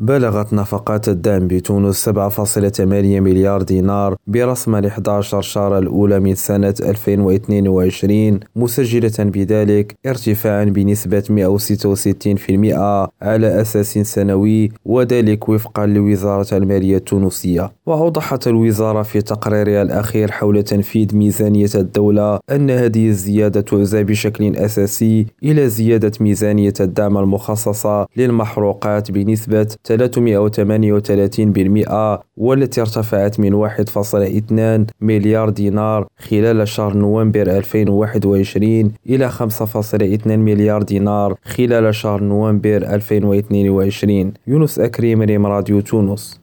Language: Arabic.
بلغت نفقات الدعم بتونس 7.8 مليار دينار برسم 11 شهر الأولى من سنة 2022 مسجلة بذلك ارتفاعا بنسبة 166% على أساس سنوي وذلك وفقا لوزارة المالية التونسية. وأوضحت الوزارة في تقريرها الأخير حول تنفيذ ميزانية الدولة أن هذه الزيادة تعزى بشكل أساسي إلى زيادة ميزانية الدعم المخصصة للمحروقات بنسبة 338% والتي ارتفعت من 1.2 مليار دينار خلال شهر نوفمبر 2021 إلى 5.2 مليار دينار خلال شهر نوفمبر 2022 يونس أكريم ريم راديو تونس.